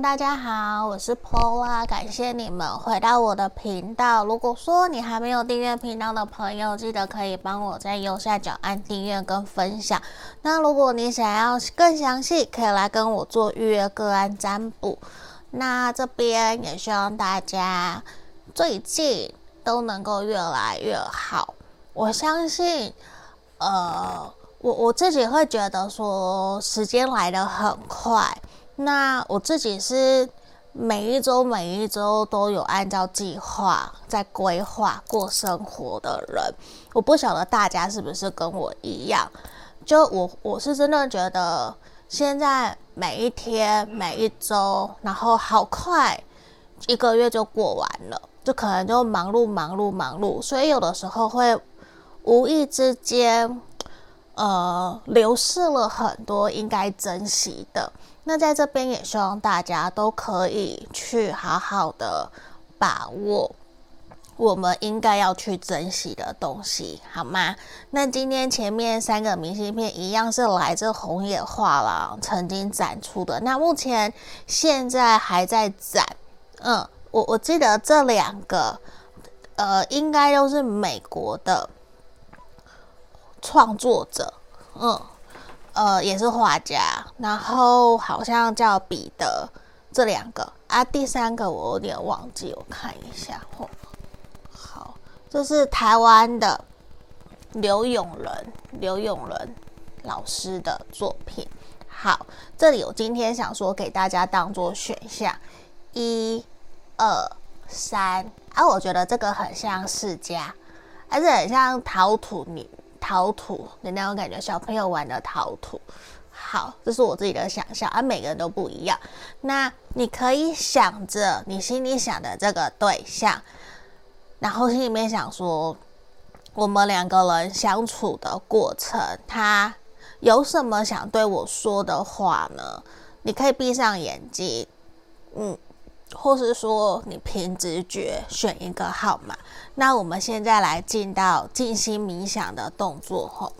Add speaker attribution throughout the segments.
Speaker 1: 大家好，我是 Paula，感谢你们回到我的频道。如果说你还没有订阅频道的朋友，记得可以帮我在右下角按订阅跟分享。那如果你想要更详细，可以来跟我做预约个案占卜。那这边也希望大家最近都能够越来越好。我相信，呃，我我自己会觉得说时间来得很快。那我自己是每一周每一周都有按照计划在规划过生活的人，我不晓得大家是不是跟我一样，就我我是真的觉得现在每一天每一周，然后好快，一个月就过完了，就可能就忙碌忙碌忙碌，所以有的时候会无意之间，呃，流失了很多应该珍惜的。那在这边也希望大家都可以去好好的把握我们应该要去珍惜的东西，好吗？那今天前面三个明信片一样是来自红野画廊曾经展出的，那目前现在还在展。嗯，我我记得这两个，呃，应该都是美国的创作者，嗯。呃，也是画家，然后好像叫彼得，这两个啊，第三个我有点忘记，我看一下。哦，好，这是台湾的刘永仁，刘永仁老师的作品。好，这里我今天想说给大家当做选项，一、二、三啊，我觉得这个很像世家，还是很像陶土泥。陶土的那种感觉，小朋友玩的陶土。好，这是我自己的想象，而、啊、每个人都不一样。那你可以想着你心里想的这个对象，然后心里面想说，我们两个人相处的过程，他有什么想对我说的话呢？你可以闭上眼睛，嗯。或是说你凭直觉选一个号码，那我们现在来进到静心冥想的动作吼。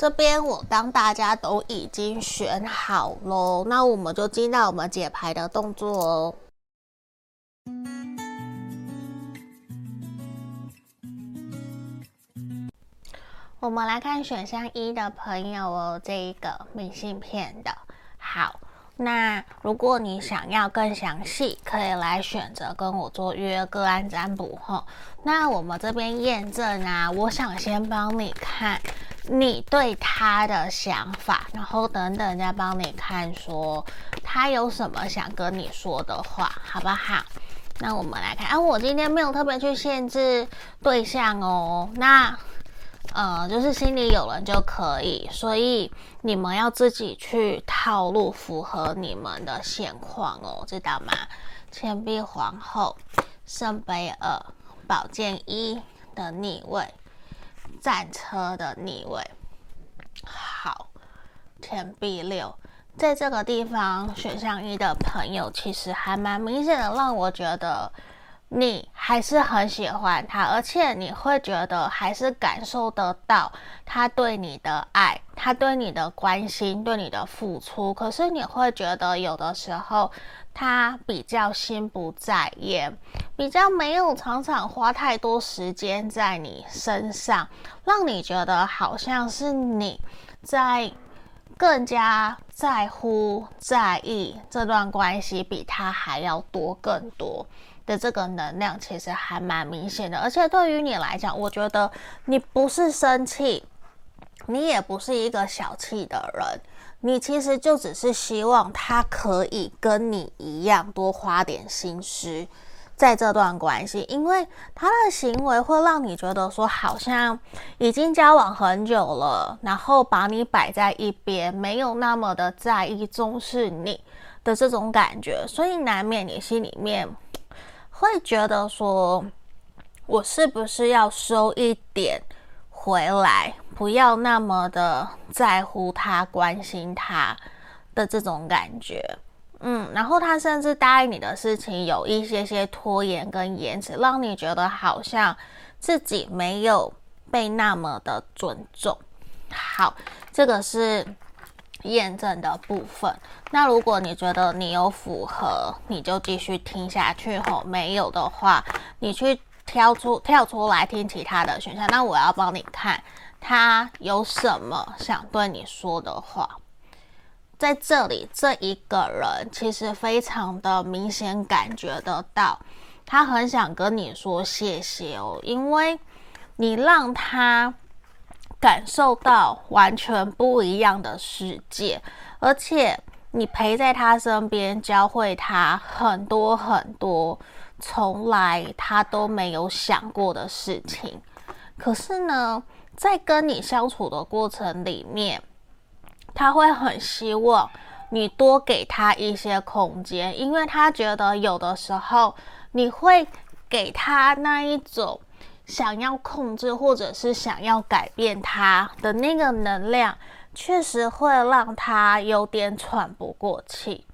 Speaker 1: 这边我当大家都已经选好喽，那我们就进到我们解牌的动作哦。我们来看选项一的朋友哦，这一个明信片的。好，那如果你想要更详细，可以来选择跟我做预约个案占卜哈。那我们这边验证啊，我想先帮你看你对他的想法，然后等等再帮你看说他有什么想跟你说的话，好不好？那我们来看啊，我今天没有特别去限制对象哦，那呃，就是心里有人就可以，所以你们要自己去套路符合你们的现况哦，知道吗？钱币皇后，圣杯二。宝剑一的逆位，战车的逆位，好，钱币六，在这个地方选项一的朋友，其实还蛮明显的，让我觉得你还是很喜欢他，而且你会觉得还是感受得到他对你的爱，他对你的关心，对你的付出。可是你会觉得有的时候。他比较心不在焉，比较没有常常花太多时间在你身上，让你觉得好像是你在更加在乎、在意这段关系，比他还要多更多的这个能量，其实还蛮明显的。而且对于你来讲，我觉得你不是生气，你也不是一个小气的人。你其实就只是希望他可以跟你一样多花点心思在这段关系，因为他的行为会让你觉得说好像已经交往很久了，然后把你摆在一边，没有那么的在意重视你的这种感觉，所以难免你心里面会觉得说，我是不是要收一点回来，不要那么的在乎他、关心他的这种感觉。嗯，然后他甚至答应你的事情有一些些拖延跟延迟，让你觉得好像自己没有被那么的尊重。好，这个是验证的部分。那如果你觉得你有符合，你就继续听下去吼；没有的话，你去挑出跳出来听其他的选项。那我要帮你看他有什么想对你说的话。在这里，这一个人其实非常的明显感觉得到，他很想跟你说谢谢哦，因为你让他感受到完全不一样的世界，而且你陪在他身边，教会他很多很多从来他都没有想过的事情。可是呢，在跟你相处的过程里面，他会很希望你多给他一些空间，因为他觉得有的时候你会给他那一种想要控制或者是想要改变他的那个能量，确实会让他有点喘不过气。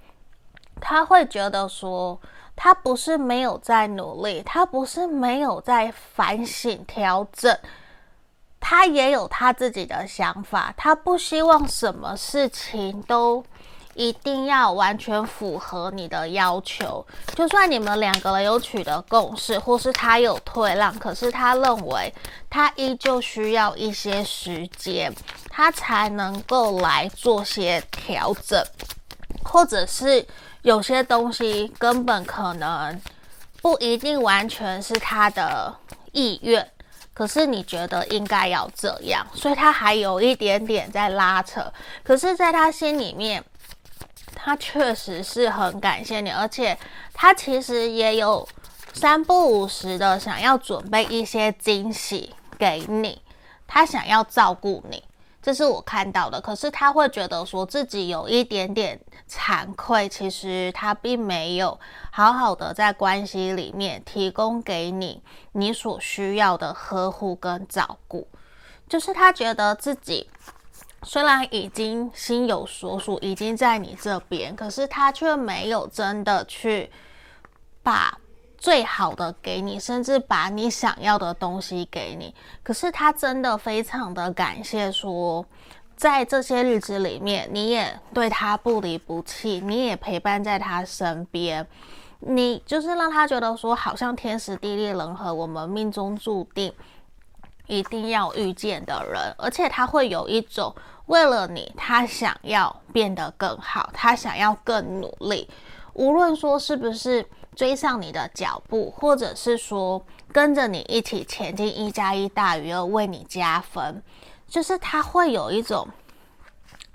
Speaker 1: 他会觉得说，他不是没有在努力，他不是没有在反省调整。他也有他自己的想法，他不希望什么事情都一定要完全符合你的要求。就算你们两个人有取得共识，或是他有退让，可是他认为他依旧需要一些时间，他才能够来做些调整，或者是有些东西根本可能不一定完全是他的意愿。可是你觉得应该要这样，所以他还有一点点在拉扯。可是，在他心里面，他确实是很感谢你，而且他其实也有三不五时的想要准备一些惊喜给你，他想要照顾你。这是我看到的，可是他会觉得说自己有一点点惭愧，其实他并没有好好的在关系里面提供给你你所需要的呵护跟照顾，就是他觉得自己虽然已经心有所属，已经在你这边，可是他却没有真的去把。最好的给你，甚至把你想要的东西给你。可是他真的非常的感谢，说在这些日子里面，你也对他不离不弃，你也陪伴在他身边，你就是让他觉得说，好像天时地利人和，我们命中注定一定要遇见的人。而且他会有一种为了你，他想要变得更好，他想要更努力，无论说是不是。追上你的脚步，或者是说跟着你一起前进，一加一大于二，为你加分，就是他会有一种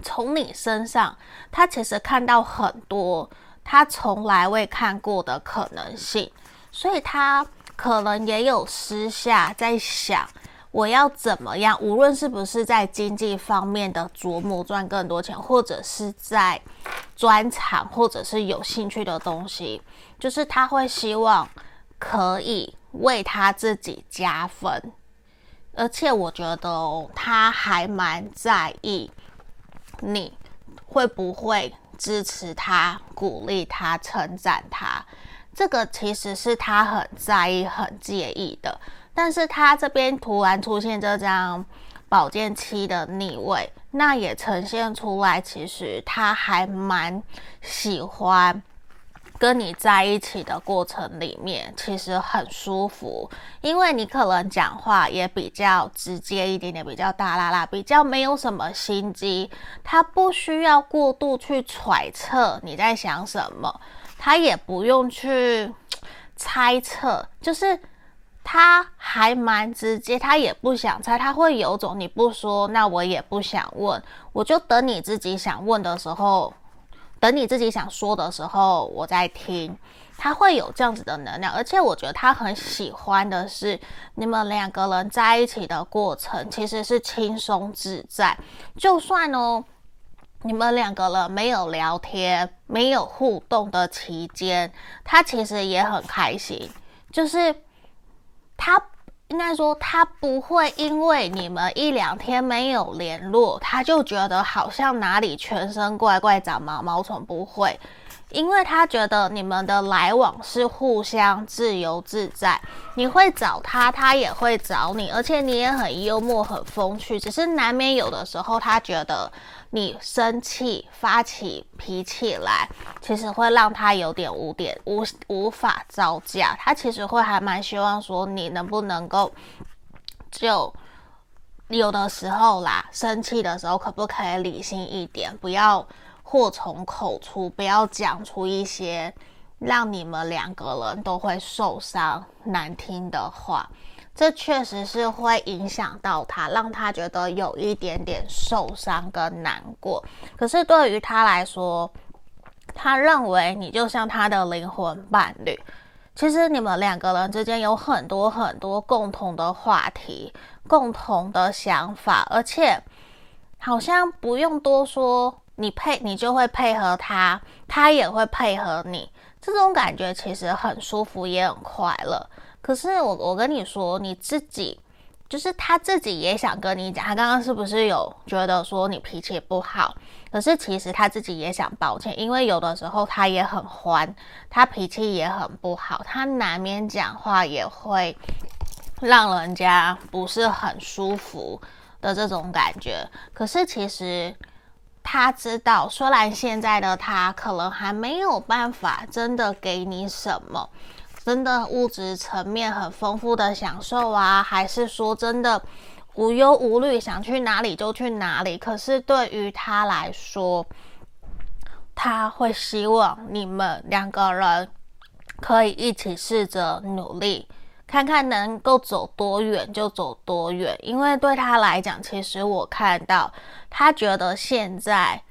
Speaker 1: 从你身上，他其实看到很多他从来未看过的可能性，所以他可能也有私下在想。我要怎么样？无论是不是在经济方面的琢磨赚更多钱，或者是在专长，或者是有兴趣的东西，就是他会希望可以为他自己加分。而且我觉得，他还蛮在意你会不会支持他、鼓励他、称赞他。这个其实是他很在意、很介意的。但是他这边突然出现这张宝剑七的逆位，那也呈现出来，其实他还蛮喜欢跟你在一起的过程里面，其实很舒服，因为你可能讲话也比较直接一点点，比较大啦啦，比较没有什么心机，他不需要过度去揣测你在想什么，他也不用去猜测，就是。他还蛮直接，他也不想猜，他会有种你不说，那我也不想问，我就等你自己想问的时候，等你自己想说的时候，我再听。他会有这样子的能量，而且我觉得他很喜欢的是你们两个人在一起的过程，其实是轻松自在。就算哦，你们两个人没有聊天、没有互动的期间，他其实也很开心。就是他应该说他不会因为你们一两天没有联络，他就觉得好像哪里全身怪怪长毛毛虫，不会。因为他觉得你们的来往是互相自由自在，你会找他，他也会找你，而且你也很幽默、很风趣。只是难免有的时候，他觉得你生气、发起脾气来，其实会让他有点无点无无法招架。他其实会还蛮希望说，你能不能够就有的时候啦，生气的时候可不可以理性一点，不要。祸从口出，不要讲出一些让你们两个人都会受伤、难听的话。这确实是会影响到他，让他觉得有一点点受伤跟难过。可是对于他来说，他认为你就像他的灵魂伴侣。其实你们两个人之间有很多很多共同的话题、共同的想法，而且好像不用多说。你配你就会配合他，他也会配合你，这种感觉其实很舒服，也很快乐。可是我我跟你说，你自己就是他自己也想跟你讲，他刚刚是不是有觉得说你脾气不好？可是其实他自己也想抱歉，因为有的时候他也很欢，他脾气也很不好，他难免讲话也会让人家不是很舒服的这种感觉。可是其实。他知道，虽然现在的他可能还没有办法真的给你什么，真的物质层面很丰富的享受啊，还是说真的无忧无虑，想去哪里就去哪里。可是对于他来说，他会希望你们两个人可以一起试着努力。看看能够走多远就走多远，因为对他来讲，其实我看到他觉得现在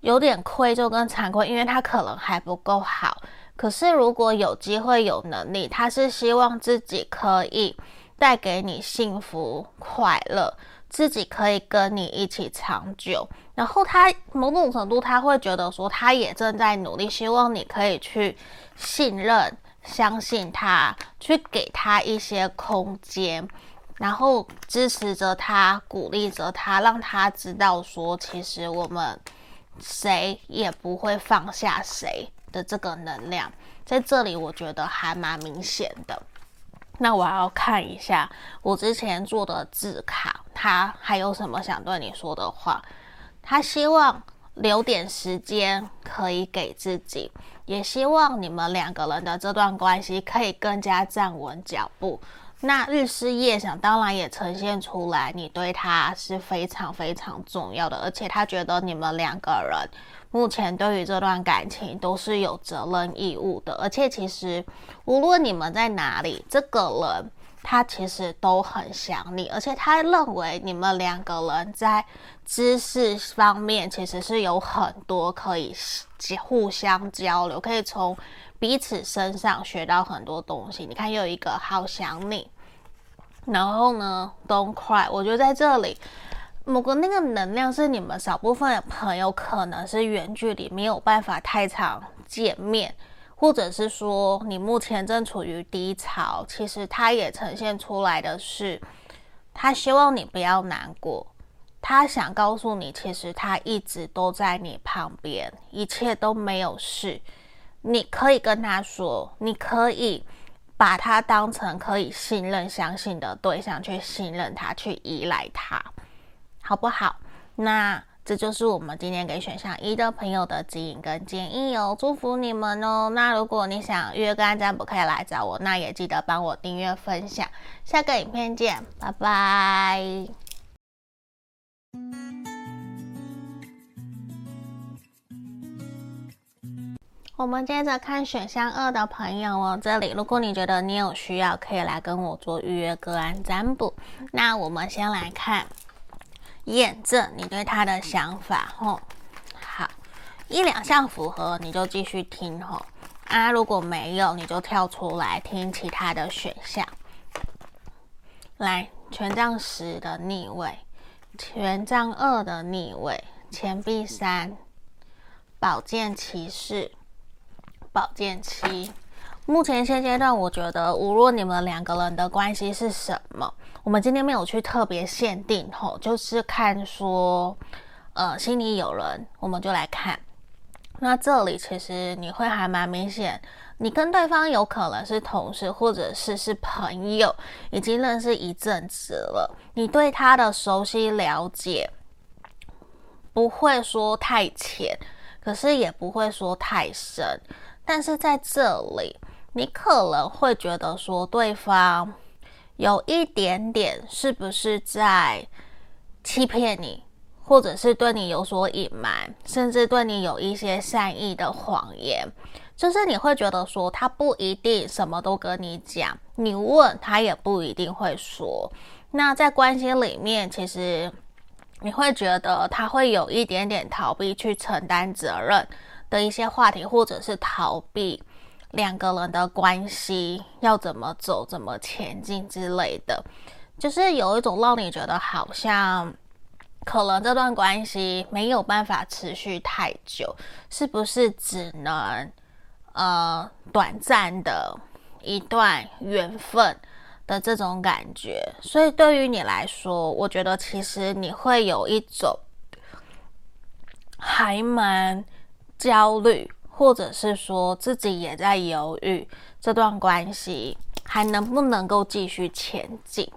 Speaker 1: 有点愧疚跟惭愧，因为他可能还不够好。可是如果有机会有能力，他是希望自己可以带给你幸福快乐，自己可以跟你一起长久。然后他某种程度他会觉得说，他也正在努力，希望你可以去信任。相信他，去给他一些空间，然后支持着他，鼓励着他，让他知道说，其实我们谁也不会放下谁的这个能量，在这里我觉得还蛮明显的。那我要看一下我之前做的字卡，他还有什么想对你说的话？他希望留点时间可以给自己。也希望你们两个人的这段关系可以更加站稳脚步。那日思夜想当然也呈现出来，你对他是非常非常重要的，而且他觉得你们两个人目前对于这段感情都是有责任义务的。而且其实无论你们在哪里，这个人他其实都很想你，而且他认为你们两个人在知识方面其实是有很多可以。互相交流，可以从彼此身上学到很多东西。你看，有一个好想你，然后呢，Don't cry。我觉得在这里，某个那个能量是你们少部分的朋友可能是远距离，没有办法太常见面，或者是说你目前正处于低潮。其实他也呈现出来的是，他希望你不要难过。他想告诉你，其实他一直都在你旁边，一切都没有事。你可以跟他说，你可以把他当成可以信任、相信的对象，去信任他，去依赖他，好不好？那这就是我们今天给选项一的朋友的指引跟建议哦，祝福你们哦。那如果你想预约个案占卜，可以来找我，那也记得帮我订阅、分享。下个影片见，拜拜。我们接着看选项二的朋友哦，这里如果你觉得你有需要，可以来跟我做预约个案占卜。那我们先来看验证你对他的想法哦。好，一两项符合你就继续听哦。啊，如果没有你就跳出来听其他的选项。来，权杖十的逆位。权杖二的逆位，钱币三，宝剑骑士，宝剑七，目前现阶段，我觉得无论你们两个人的关系是什么，我们今天没有去特别限定吼，就是看说，呃，心里有人，我们就来看。那这里其实你会还蛮明显，你跟对方有可能是同事，或者是是朋友，已经认识一阵子了，你对他的熟悉了解不会说太浅，可是也不会说太深，但是在这里。你可能会觉得说，对方有一点点是不是在欺骗你，或者是对你有所隐瞒，甚至对你有一些善意的谎言，就是你会觉得说，他不一定什么都跟你讲，你问他也不一定会说。那在关系里面，其实你会觉得他会有一点点逃避去承担责任的一些话题，或者是逃避。两个人的关系要怎么走、怎么前进之类的，就是有一种让你觉得好像可能这段关系没有办法持续太久，是不是只能呃短暂的一段缘分的这种感觉？所以对于你来说，我觉得其实你会有一种还蛮焦虑。或者是说自己也在犹豫这段关系还能不能够继续前进？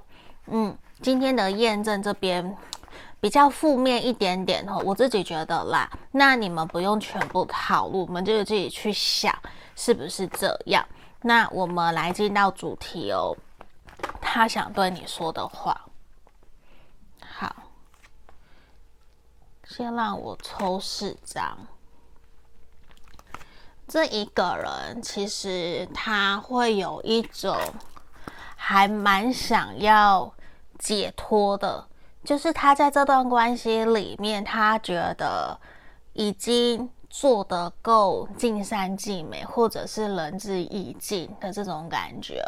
Speaker 1: 嗯，今天的验证这边比较负面一点点哦，我自己觉得啦。那你们不用全部套路，我们就自己去想是不是这样。那我们来进到主题哦，他想对你说的话。好，先让我抽四张。这一个人其实他会有一种还蛮想要解脱的，就是他在这段关系里面，他觉得已经做得够尽善尽美，或者是仁至义尽的这种感觉，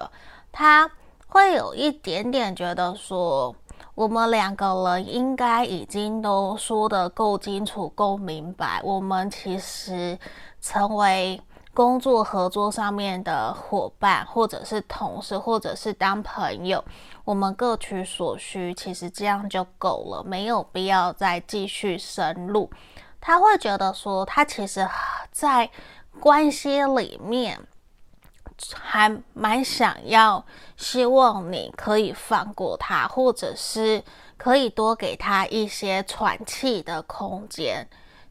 Speaker 1: 他会有一点点觉得说，我们两个人应该已经都说得够清楚、够明白，我们其实。成为工作合作上面的伙伴，或者是同事，或者是当朋友，我们各取所需，其实这样就够了，没有必要再继续深入。他会觉得说，他其实在关系里面还蛮想要，希望你可以放过他，或者是可以多给他一些喘气的空间。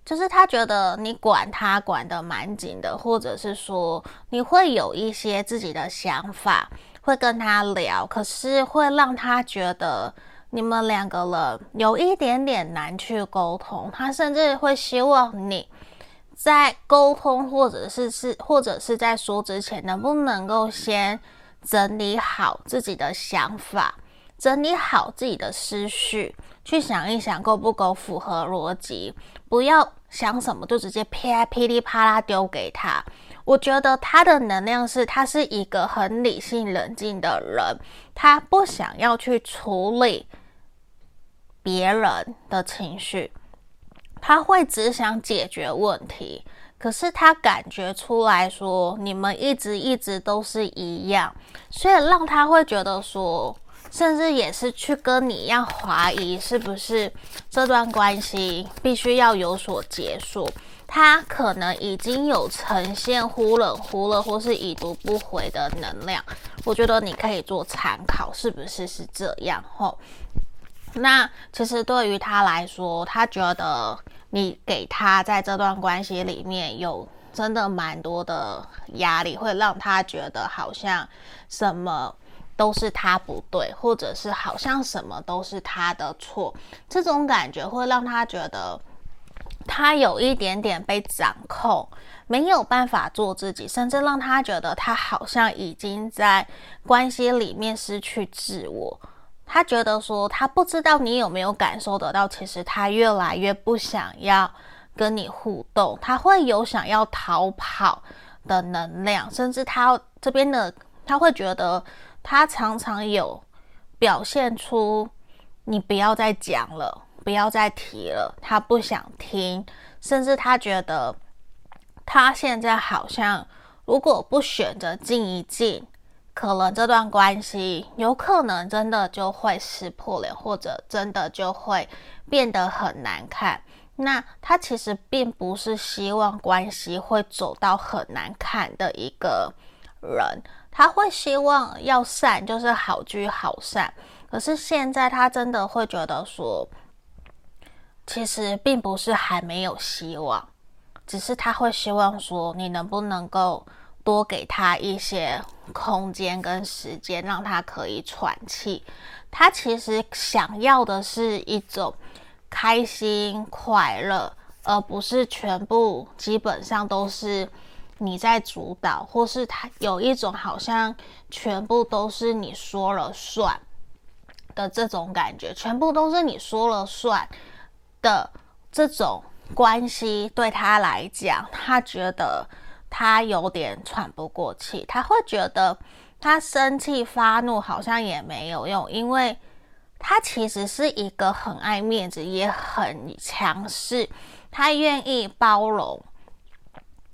Speaker 1: 就是他觉得你管他管得蛮紧的，或者是说你会有一些自己的想法，会跟他聊，可是会让他觉得你们两个人有一点点难去沟通。他甚至会希望你在沟通，或者是是或者是在说之前，能不能够先整理好自己的想法，整理好自己的思绪，去想一想够不够符合逻辑，不要。想什么就直接啪噼里啪啦丢给他。我觉得他的能量是，他是一个很理性冷静的人，他不想要去处理别人的情绪，他会只想解决问题。可是他感觉出来说，你们一直一直都是一样，所以让他会觉得说。甚至也是去跟你一样怀疑，是不是这段关系必须要有所结束？他可能已经有呈现忽冷忽热或是已读不回的能量。我觉得你可以做参考，是不是是这样？吼，那其实对于他来说，他觉得你给他在这段关系里面有真的蛮多的压力，会让他觉得好像什么。都是他不对，或者是好像什么都是他的错，这种感觉会让他觉得他有一点点被掌控，没有办法做自己，甚至让他觉得他好像已经在关系里面失去自我。他觉得说，他不知道你有没有感受得到，其实他越来越不想要跟你互动，他会有想要逃跑的能量，甚至他这边的他会觉得。他常常有表现出你不要再讲了，不要再提了，他不想听，甚至他觉得他现在好像如果不选择静一静，可能这段关系有可能真的就会撕破脸，或者真的就会变得很难看。那他其实并不是希望关系会走到很难看的一个人，他会希望要散，就是好聚好散。可是现在他真的会觉得说，其实并不是还没有希望，只是他会希望说，你能不能够多给他一些空间跟时间，让他可以喘气。他其实想要的是一种。开心快乐，而不是全部基本上都是你在主导，或是他有一种好像全部都是你说了算的这种感觉，全部都是你说了算的这种关系，对他来讲，他觉得他有点喘不过气，他会觉得他生气发怒好像也没有用，因为。他其实是一个很爱面子，也很强势。他愿意包容，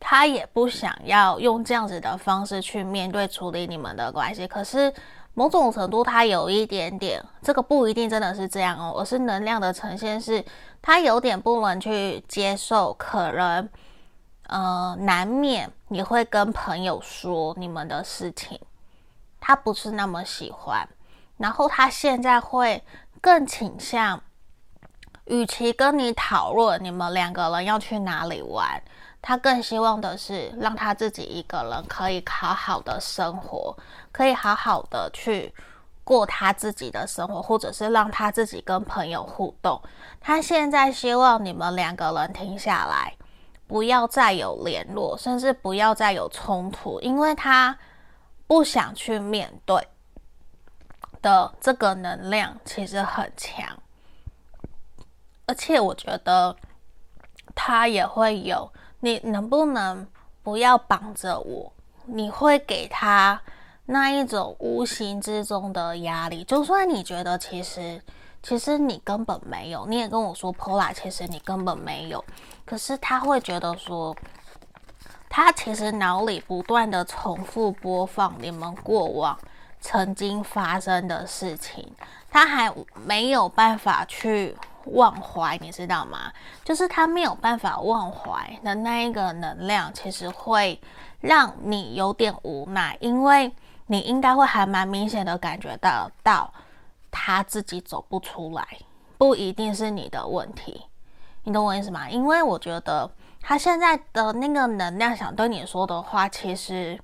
Speaker 1: 他也不想要用这样子的方式去面对处理你们的关系。可是某种程度，他有一点点，这个不一定真的是这样哦，而是能量的呈现是，他有点不能去接受，可能呃难免你会跟朋友说你们的事情，他不是那么喜欢。然后他现在会更倾向，与其跟你讨论你们两个人要去哪里玩，他更希望的是让他自己一个人可以好好的生活，可以好好的去过他自己的生活，或者是让他自己跟朋友互动。他现在希望你们两个人停下来，不要再有联络，甚至不要再有冲突，因为他不想去面对。的这个能量其实很强，而且我觉得他也会有，你能不能不要绑着我？你会给他那一种无形之中的压力，就算你觉得其实其实你根本没有，你也跟我说 Pola，其实你根本没有，可是他会觉得说，他其实脑里不断的重复播放你们过往。曾经发生的事情，他还没有办法去忘怀，你知道吗？就是他没有办法忘怀的那一个能量，其实会让你有点无奈，因为你应该会还蛮明显的感觉到到他自己走不出来，不一定是你的问题，你懂我意思吗？因为我觉得他现在的那个能量想对你说的话，其实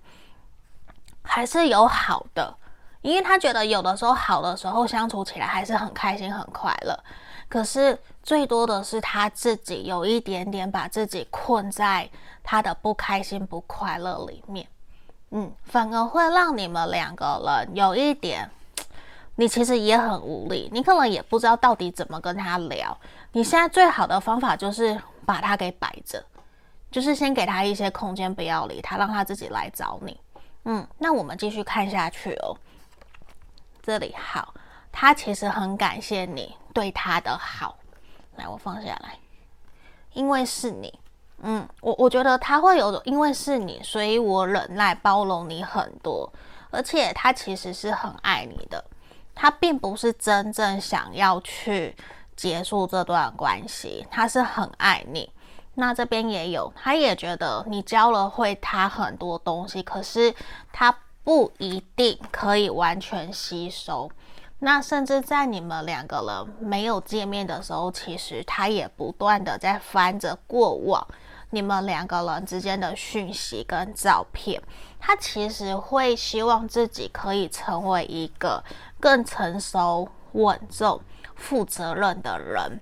Speaker 1: 还是有好的。因为他觉得有的时候好的时候相处起来还是很开心很快乐，可是最多的是他自己有一点点把自己困在他的不开心不快乐里面，嗯，反而会让你们两个人有一点，你其实也很无力，你可能也不知道到底怎么跟他聊。你现在最好的方法就是把他给摆着，就是先给他一些空间，不要理他，让他自己来找你。嗯，那我们继续看下去哦。这里好，他其实很感谢你对他的好。来，我放下来，因为是你，嗯，我我觉得他会有，因为是你，所以我忍耐包容你很多，而且他其实是很爱你的，他并不是真正想要去结束这段关系，他是很爱你。那这边也有，他也觉得你教了会他很多东西，可是他。不一定可以完全吸收，那甚至在你们两个人没有见面的时候，其实他也不断的在翻着过往你们两个人之间的讯息跟照片。他其实会希望自己可以成为一个更成熟、稳重、负责任的人。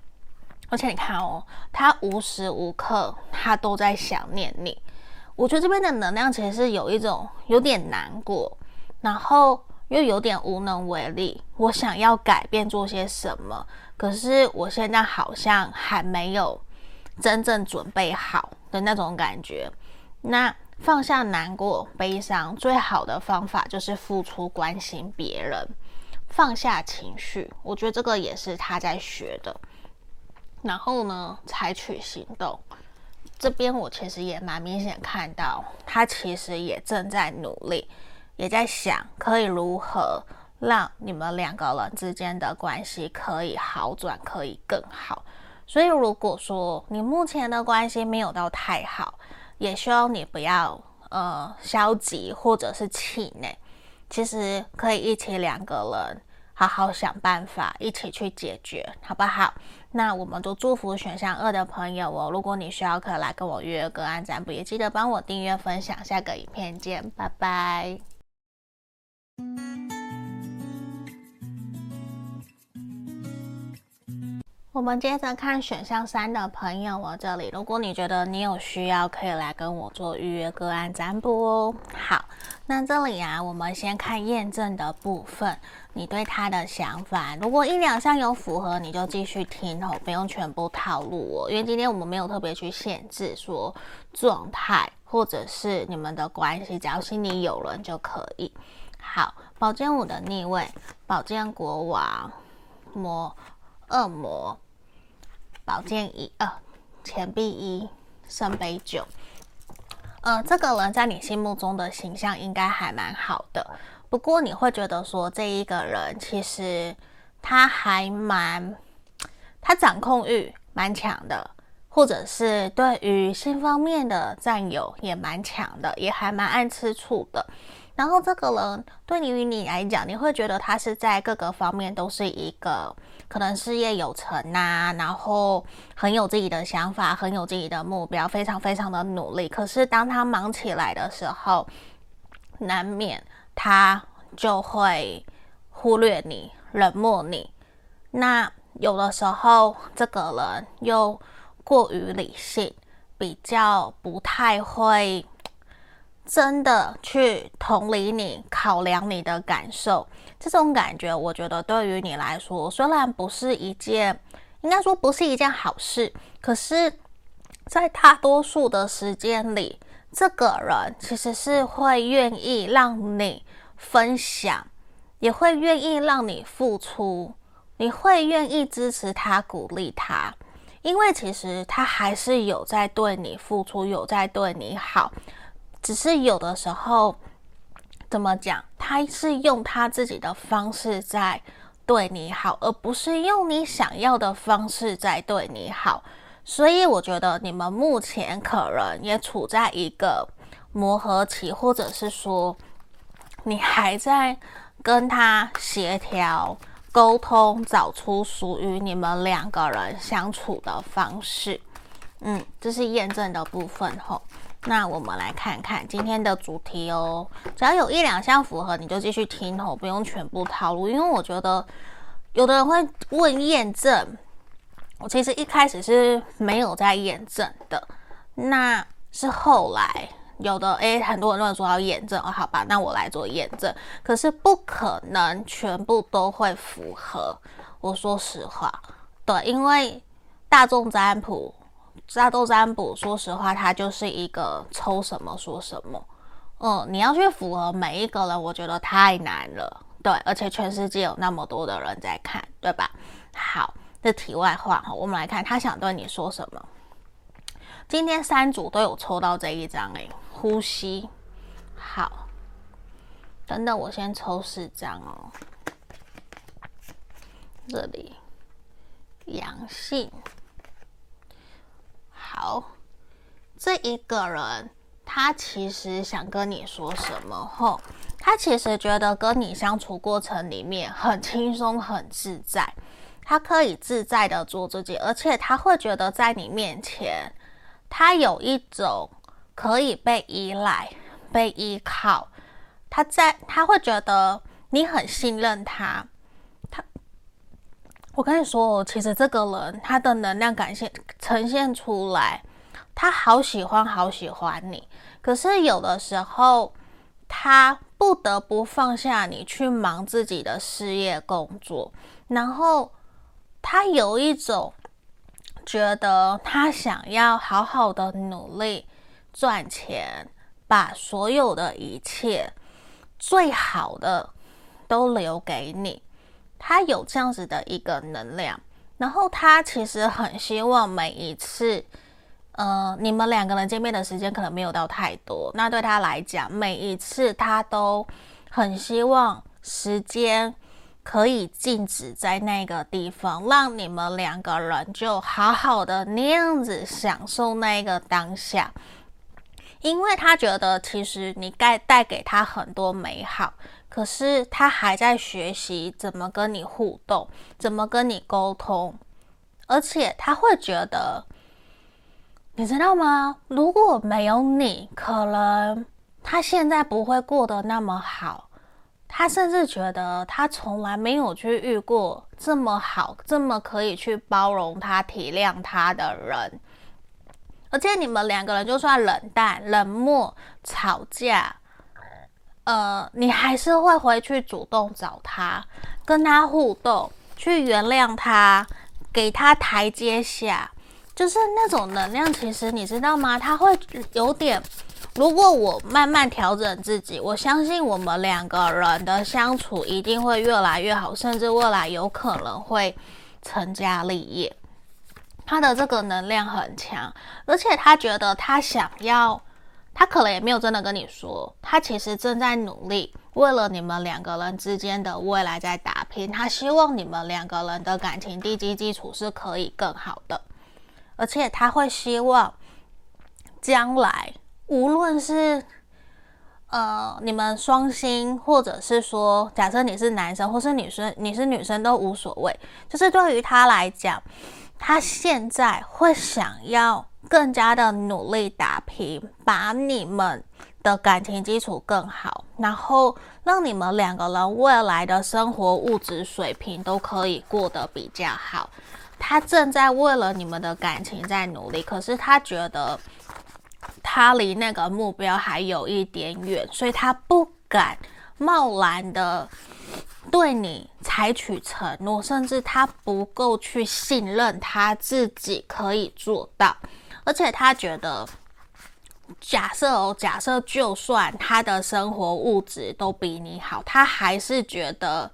Speaker 1: 而且你看哦，他无时无刻他都在想念你。我觉得这边的能量其实是有一种有点难过，然后又有点无能为力。我想要改变做些什么，可是我现在好像还没有真正准备好的那种感觉。那放下难过、悲伤，最好的方法就是付出、关心别人，放下情绪。我觉得这个也是他在学的。然后呢，采取行动。这边我其实也蛮明显看到，他其实也正在努力，也在想可以如何让你们两个人之间的关系可以好转，可以更好。所以如果说你目前的关系没有到太好，也希望你不要呃消极或者是气馁，其实可以一起两个人好好想办法，一起去解决，好不好？那我们就祝福选项二的朋友哦。如果你需要，可以来跟我约个案占卜，也记得帮我订阅、分享。下个影片见，拜拜。我们接着看选项三的朋友哦，这里如果你觉得你有需要，可以来跟我做预约个案占卜哦。好，那这里啊，我们先看验证的部分，你对他的想法，如果一两项有符合，你就继续听哦，不用全部套路哦，因为今天我们没有特别去限制说状态或者是你们的关系，只要心里有人就可以。好，宝剑五的逆位，宝剑国王，魔。恶魔，宝剑一，呃，钱币一，圣杯九，呃，这个人在你心目中的形象应该还蛮好的。不过你会觉得说，这一个人其实他还蛮，他掌控欲蛮强的，或者是对于性方面的占有也蛮强的，也还蛮爱吃醋的。然后这个人对你与你来讲，你会觉得他是在各个方面都是一个。可能事业有成呐、然后很有自己的想法，很有自己的目标，非常非常的努力。可是当他忙起来的时候，难免他就会忽略你、冷漠你。那有的时候，这个人又过于理性，比较不太会。真的去同理你，考量你的感受，这种感觉，我觉得对于你来说，虽然不是一件，应该说不是一件好事，可是，在大多数的时间里，这个人其实是会愿意让你分享，也会愿意让你付出，你会愿意支持他、鼓励他，因为其实他还是有在对你付出，有在对你好。只是有的时候，怎么讲？他是用他自己的方式在对你好，而不是用你想要的方式在对你好。所以我觉得你们目前可能也处在一个磨合期，或者是说你还在跟他协调、沟通，找出属于你们两个人相处的方式。嗯，这是验证的部分吼。那我们来看看今天的主题哦。只要有一两项符合，你就继续听哦，不用全部套路。因为我觉得有的人会问验证，我其实一开始是没有在验证的，那是后来有的诶，很多人都说要验证哦，好吧，那我来做验证。可是不可能全部都会符合，我说实话，对，因为大众占卜。大众占卜，说实话，它就是一个抽什么说什么。嗯，你要去符合每一个人，我觉得太难了。对，而且全世界有那么多的人在看，对吧？好，这题外话哈，我们来看他想对你说什么。今天三组都有抽到这一张诶，呼吸。好，等等，我先抽四张哦。这里，阳性。好，这一个人他其实想跟你说什么？吼，他其实觉得跟你相处过程里面很轻松、很自在，他可以自在的做自己，而且他会觉得在你面前，他有一种可以被依赖、被依靠。他在，他会觉得你很信任他。我跟你说，其实这个人他的能量感现呈现出来，他好喜欢好喜欢你，可是有的时候他不得不放下你去忙自己的事业工作，然后他有一种觉得他想要好好的努力赚钱，把所有的一切最好的都留给你。他有这样子的一个能量，然后他其实很希望每一次，呃，你们两个人见面的时间可能没有到太多，那对他来讲，每一次他都很希望时间可以静止在那个地方，让你们两个人就好好的那样子享受那个当下，因为他觉得其实你该带给他很多美好，可是他还在学习怎么跟你互动，怎么跟你沟通，而且他会觉得。你知道吗？如果没有你，可能他现在不会过得那么好。他甚至觉得他从来没有去遇过这么好、这么可以去包容他、体谅他的人。而且你们两个人就算冷淡、冷漠、吵架，呃，你还是会回去主动找他，跟他互动，去原谅他，给他台阶下。就是那种能量，其实你知道吗？他会有点。如果我慢慢调整自己，我相信我们两个人的相处一定会越来越好，甚至未来有可能会成家立业。他的这个能量很强，而且他觉得他想要，他可能也没有真的跟你说，他其实正在努力，为了你们两个人之间的未来在打拼。他希望你们两个人的感情地基基础是可以更好的。而且他会希望将来，无论是呃你们双星，或者是说，假设你是男生或是女生，你是女生都无所谓。就是对于他来讲，他现在会想要更加的努力打拼，把你们的感情基础更好，然后让你们两个人未来的生活物质水平都可以过得比较好。他正在为了你们的感情在努力，可是他觉得他离那个目标还有一点远，所以他不敢贸然的对你采取承诺，甚至他不够去信任他自己可以做到，而且他觉得，假设哦，假设就算他的生活物质都比你好，他还是觉得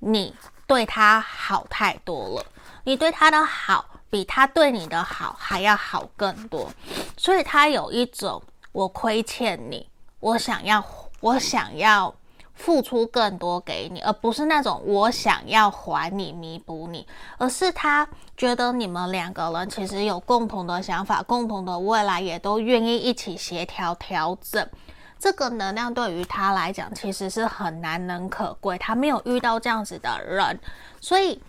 Speaker 1: 你对他好太多了。你对他的好比他对你的好还要好更多，所以他有一种我亏欠你，我想要我想要付出更多给你，而不是那种我想要还你弥补你，而是他觉得你们两个人其实有共同的想法，共同的未来也都愿意一起协调调整。这个能量对于他来讲其实是很难能可贵，他没有遇到这样子的人，所以。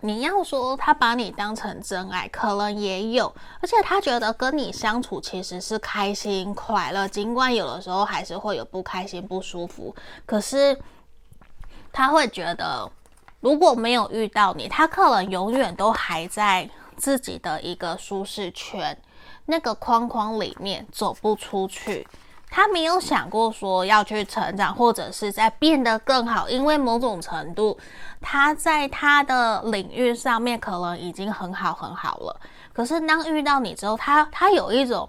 Speaker 1: 你要说他把你当成真爱，可能也有，而且他觉得跟你相处其实是开心快乐，尽管有的时候还是会有不开心不舒服，可是他会觉得如果没有遇到你，他可能永远都还在自己的一个舒适圈，那个框框里面走不出去。他没有想过说要去成长，或者是在变得更好，因为某种程度，他在他的领域上面可能已经很好很好了。可是当遇到你之后，他他有一种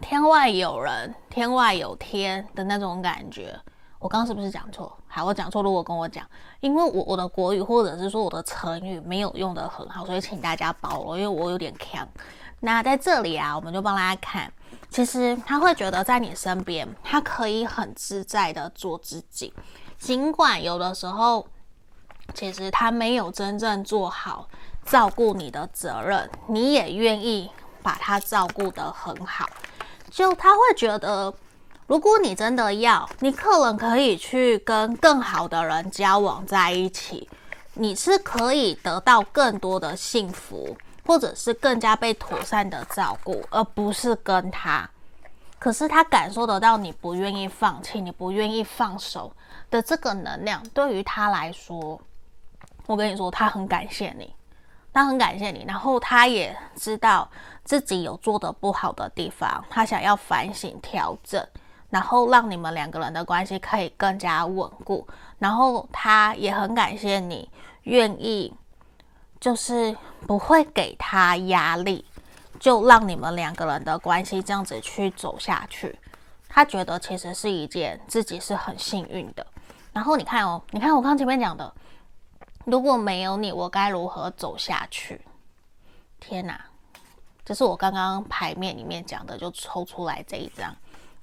Speaker 1: 天外有人，天外有天的那种感觉。我刚刚是不是讲错？好，我讲错，如果跟我讲，因为我我的国语或者是说我的成语没有用的很好，所以请大家包容，因为我有点强。那在这里啊，我们就帮大家看。其实他会觉得在你身边，他可以很自在的做自己，尽管有的时候，其实他没有真正做好照顾你的责任，你也愿意把他照顾得很好。就他会觉得，如果你真的要，你可能可以去跟更好的人交往在一起，你是可以得到更多的幸福。或者是更加被妥善的照顾，而不是跟他。可是他感受得到你不愿意放弃，你不愿意放手的这个能量，对于他来说，我跟你说，他很感谢你，他很感谢你。然后他也知道自己有做得不好的地方，他想要反省调整，然后让你们两个人的关系可以更加稳固。然后他也很感谢你愿意。就是不会给他压力，就让你们两个人的关系这样子去走下去。他觉得其实是一件自己是很幸运的。然后你看哦，你看我刚前面讲的，如果没有你，我该如何走下去？天哪，这是我刚刚牌面里面讲的，就抽出来这一张。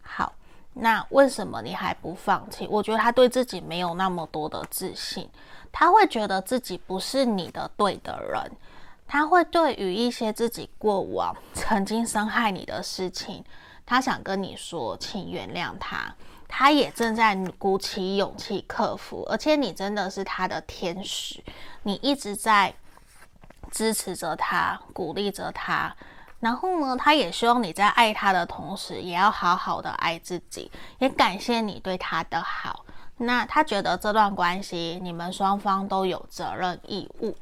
Speaker 1: 好，那为什么你还不放弃？我觉得他对自己没有那么多的自信，他会觉得自己不是你的对的人，他会对于一些自己过往曾经伤害你的事情，他想跟你说，请原谅他。他也正在鼓起勇气克服，而且你真的是他的天使，你一直在支持着他，鼓励着他。然后呢，他也希望你在爱他的同时，也要好好的爱自己，也感谢你对他的好。那他觉得这段关系，你们双方都有责任义务，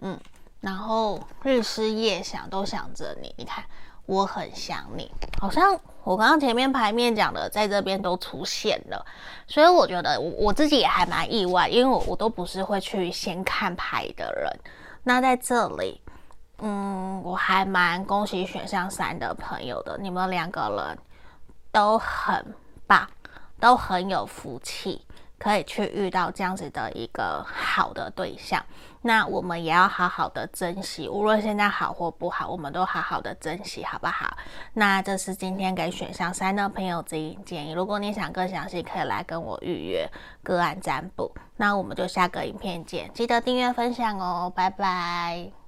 Speaker 1: 嗯。然后日思夜想，都想着你。你看。我很想你，好像我刚刚前面牌面讲的，在这边都出现了，所以我觉得我自己也还蛮意外，因为我我都不是会去先看牌的人。那在这里，嗯，我还蛮恭喜选项三的朋友的，你们两个人都很棒，都很有福气。可以去遇到这样子的一个好的对象，那我们也要好好的珍惜，无论现在好或不好，我们都好好的珍惜，好不好？那这是今天给选项三的朋友指引建议，如果你想更详细，可以来跟我预约个案占卜。那我们就下个影片见，记得订阅分享哦，拜拜。